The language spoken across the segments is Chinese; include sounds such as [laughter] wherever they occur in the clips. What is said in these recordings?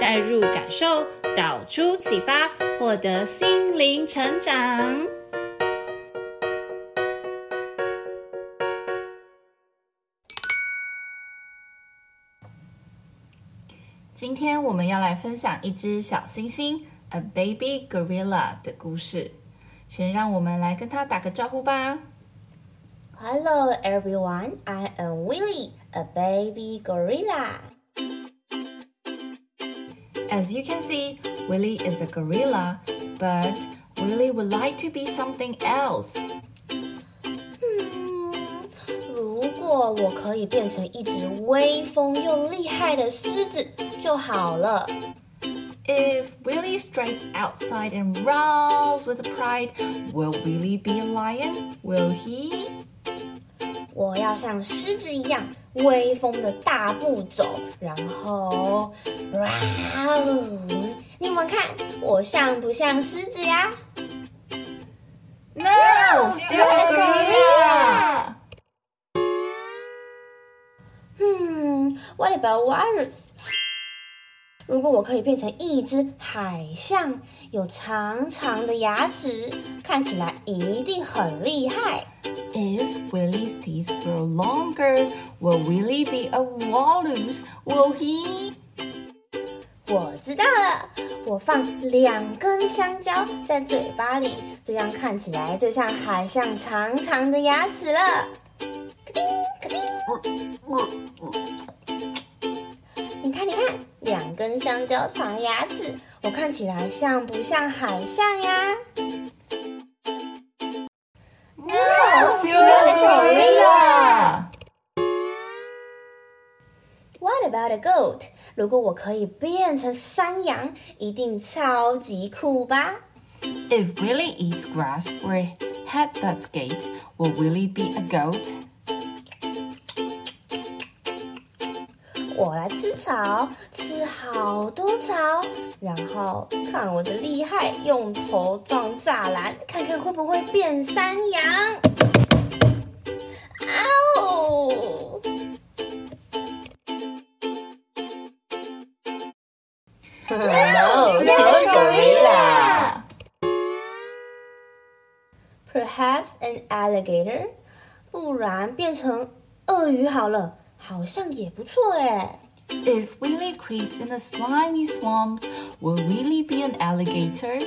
带入感受，导出启发，获得心灵成长。今天我们要来分享一只小猩猩，A Baby Gorilla 的故事。先让我们来跟它打个招呼吧。Hello everyone, I am Willie, a baby gorilla. As you can see, Willie is a gorilla, but Willie would like to be something else. 嗯，如果我可以变成一只威风又厉害的狮子就好了。If Willie strides outside and roars with pride, will Willie be a lion? Will he? 我要像狮子一样 威风的大步走，然后，哇哦！你们看我像不像狮子呀？No, gorilla. 嗯，What about walrus？如果我可以变成一只海象，有长长的牙齿，看起来一定很厉害。If Willie's teeth grow longer, will willi be a walrus? Will he? 我知道了，我放两根香蕉在嘴巴里，这样看起来就像海象长长的牙齿了。咔叮咔叮。你看，你看，两根香蕉长牙齿，我看起来像不像海象呀 about a goat? 如果我可以变成山羊，一定超级酷吧？If Willie eats grass or headbutts gates, will Willie be a goat? 我来吃草，吃好多草，然后看我的厉害，用头撞栅栏，看看会不会变山羊。 ！No, still gorilla. Perhaps an alligator，不然变成鳄鱼好了。好像也不错哎。If Willie creeps in the slimy swamp, will Willie be an alligator?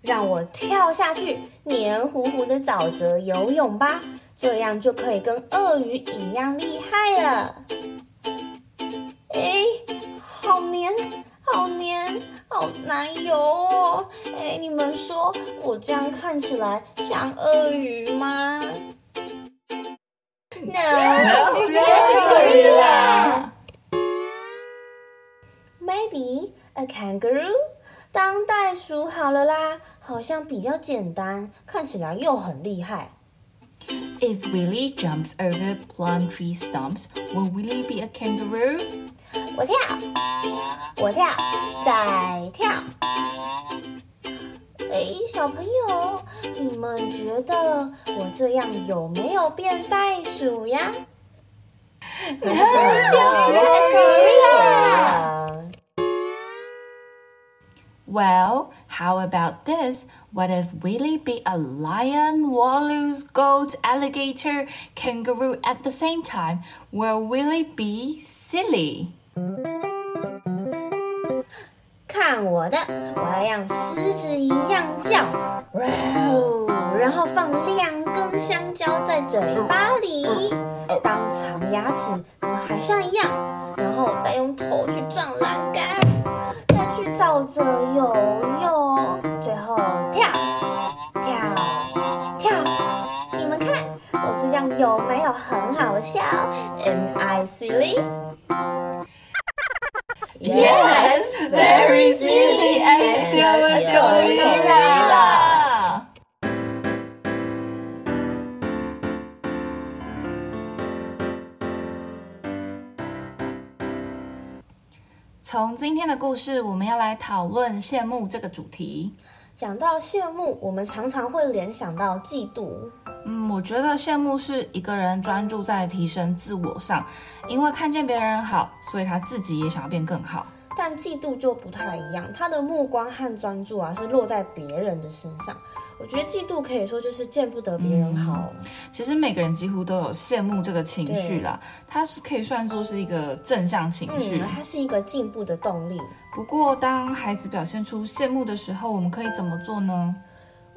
让我跳下去黏糊糊的沼泽游泳吧，这样就可以跟鳄鱼一样厉害了。哎，好黏，好黏， 好难游哦！哎，你们说我这样看起来像鳄鱼吗？No, gorilla. Maybe a kangaroo. 当袋鼠好了啦，好像比较简单，看起来又很厉害。If Willie jumps over plum tree stumps, will Willie be a kangaroo? 我跳，我跳，再跳。哎，小朋友，你们觉得我这样有没有变袋鼠呀？No, still a gorilla. Well, [laughs] how about this? What if Willie be a lion, walrus, goat, alligator, kangaroo at the same time? Will Willie be silly? 看我的，我要像狮子一样叫，然后放两根香蕉在嘴巴里，当长牙齿跟海象一样，然后再用头去撞栏杆，再去沼泽游泳，最后跳跳跳。你们看我这样有没有很好笑？Am I silly？And still a gorilla. 从今天的故事，我们要来讨论羡慕这个主题。讲到羡慕，我们常常会联想到嫉妒。嗯，我觉得羡慕是一个人专注在提升自我上，因为看见别人好，所以他自己也想要变更好。但嫉妒就不太一样，他的目光和专注啊是落在别人的身上。我觉得嫉妒可以说就是见不得别人好。嗯，其实每个人几乎都有羡慕这个情绪啦，它是可以算作是一个正向情绪，嗯，它是一个进步的动力。不过，当孩子表现出羡慕的时候，我们可以怎么做呢？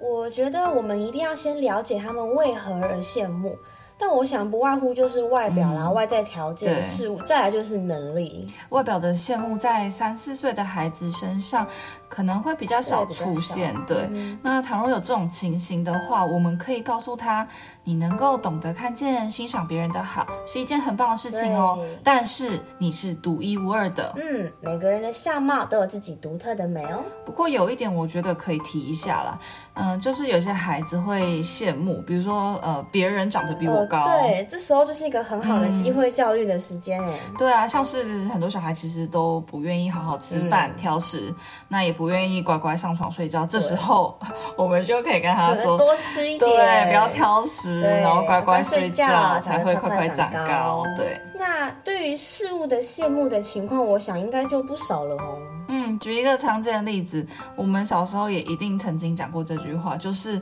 我觉得我们一定要先了解他们为何而羡慕。但我想不外乎就是外表啦、嗯、外在条件的事物，再来就是能力。外表的羡慕在三四岁的孩子身上可能会比较少出现。对，对嗯、那倘若有这种情形的话，我们可以告诉他，你能够懂得看见、欣赏别人的好，是一件很棒的事情哦。但是你是独一无二的。嗯，每个人的相貌都有自己独特的美哦。不过有一点，我觉得可以提一下啦。嗯、呃，就是有些孩子会羡慕，比如说呃，别人长得比我高。对，这时候就是一个很好的机会教育的时间哎、嗯。对啊，像是很多小孩其实都不愿意好好吃饭、嗯、挑食，那也不愿意乖乖上床睡觉。这时候我们就可以跟他说，多吃一点，对，不要挑食，然后乖乖睡觉，才会快快长高。对。那对于事物的羡慕的情况，我想应该就不少了哦。嗯，举一个常见的例子，我们小时候也一定曾经讲过这句话，就是。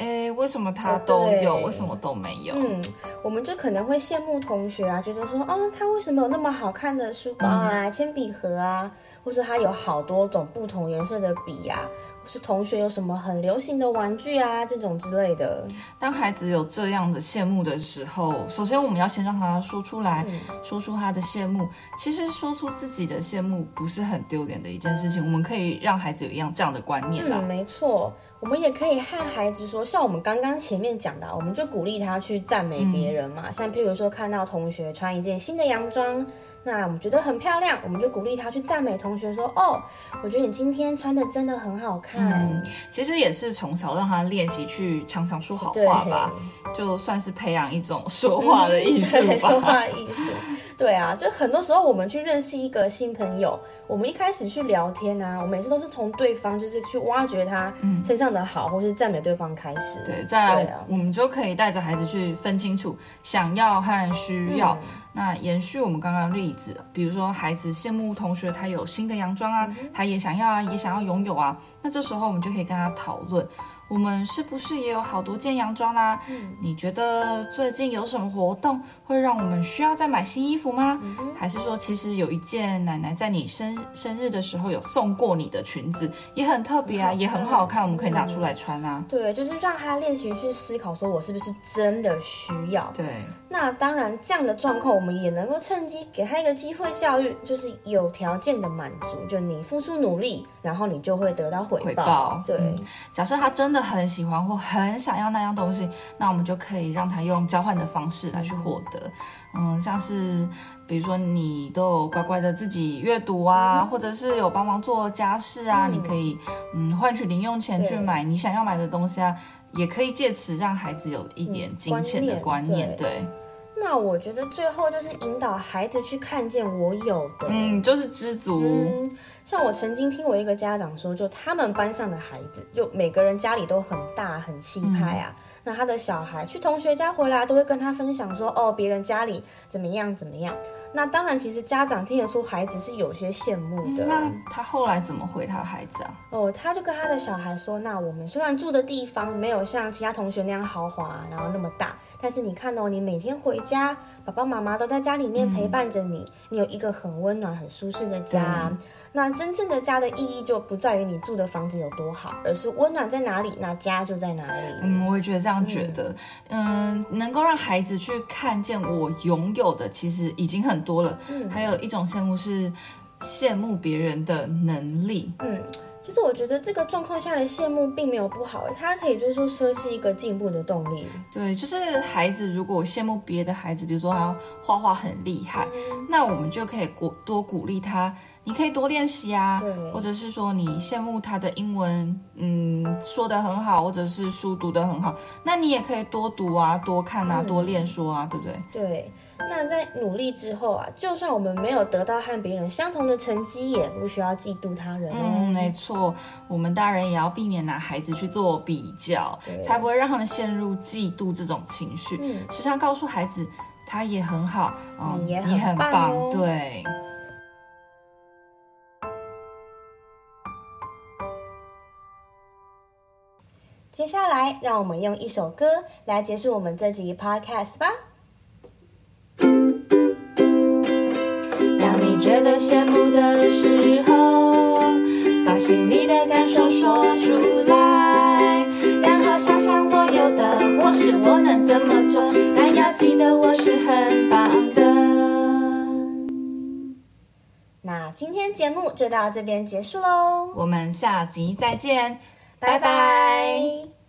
哎，为什么他都有，为什么都没有？嗯，我们就可能会羡慕同学啊，觉得说，哦，他为什么有那么好看的书包啊、嗯、铅笔盒啊，或是他有好多种不同颜色的笔呀、是同学有什么很流行的玩具啊，这种之类的。当孩子有这样的羡慕的时候，首先我们要先让他说出来，嗯、说出他的羡慕。其实说出自己的羡慕不是很丢脸的一件事情，我们可以让孩子有一样这样的观念啦。嗯，没错。我们也可以和孩子说，像我们刚刚前面讲的，我们就鼓励他去赞美别人嘛。嗯、像譬如说，看到同学穿一件新的洋装，那我们觉得很漂亮，我们就鼓励他去赞美同学说：“哦，我觉得你今天穿的真的很好看。嗯”其实也是从小让他练习去常常说好话吧，就算是培养一种说话的艺术吧。[laughs] 说话艺术，对啊，就很多时候我们去认识一个新朋友。我们一开始去聊天啊，我每次都是从对方就是去挖掘他身上的好，嗯、或是赞美对方开始。对，再来、啊、我们就可以带着孩子去分清楚想要和需要。嗯、那延续我们刚刚的例子，比如说孩子羡慕同学他有新的洋装啊，嗯、他也想要啊，也想要拥有啊。那这时候我们就可以跟他讨论。我们是不是也有好多件洋装啦？嗯，你觉得最近有什么活动会让我们需要再买新衣服吗？嗯，还是说其实有一件奶奶在你生生日的时候有送过你的裙子，也很特别啊，也很好看，我们可以拿出来穿啊。对，就是让他练习去思考，说我是不是真的需要？对。那当然，这样的状况我们也能够趁机给他一个机会教育，就是有条件的满足，就你付出努力，然后你就会得到回报。回报。对。嗯，假设他真的。很喜欢或很想要那样东西，那我们就可以让他用交换的方式来去获得。嗯，像是比如说你都有乖乖的自己阅读啊，或者是有帮忙做家事啊，你可以嗯换取零用钱去买你想要买的东西啊，也可以借此让孩子有一点金钱的观念。对。那我觉得最后就是引导孩子去看见我有的，嗯，就是知足。嗯，像我曾经听我一个家长说，就他们班上的孩子，就每个人家里都很大很气派啊。那他的小孩去同学家回来，都会跟他分享说，哦，别人家里怎么样怎么样。那当然，其实家长听得出孩子是有些羡慕的。那他后来怎么回他的孩子啊？哦，他就跟他的小孩说，那我们虽然住的地方没有像其他同学那样豪华，然后那么大。但是你看哦，你每天回家，爸爸妈妈都在家里面陪伴着你，嗯、你有一个很温暖、很舒适的家。那真正的家的意义就不在于你住的房子有多好，而是温暖在哪里，那家就在哪里。嗯，我也觉得这样觉得。嗯，嗯，能够让孩子去看见我拥有的，其实已经很多了。嗯，还有一种羡慕是羡慕别人的能力。嗯。其实我觉得这个状况下的羡慕并没有不好，它可以就是说说是一个进步的动力。对，就是孩子如果羡慕别的孩子，比如说他画画很厉害，嗯、那我们就可以鼓多鼓励他，你可以多练习啊，或者是说你羡慕他的英文，嗯，说的很好，或者是书读的很好，那你也可以多读啊，多看啊，嗯、多练说啊，对不对？对。那在努力之后啊，就算我们没有得到和别人相同的成绩，也不需要嫉妒他人哦。嗯，没错，我们大人也要避免拿孩子去做比较，才不会让他们陷入嫉妒这种情绪。嗯，时常告诉孩子，他也很好，嗯，你也很棒，很棒，对。接下来，让我们用一首歌来结束我们这集 Podcast 吧。当你觉得羡慕的时候，把心里的感受说出来，然后想想我有的，或是我能怎么做，但要记得我是很棒的。那今天节目就到这边结束喽，我们下集再见，拜拜。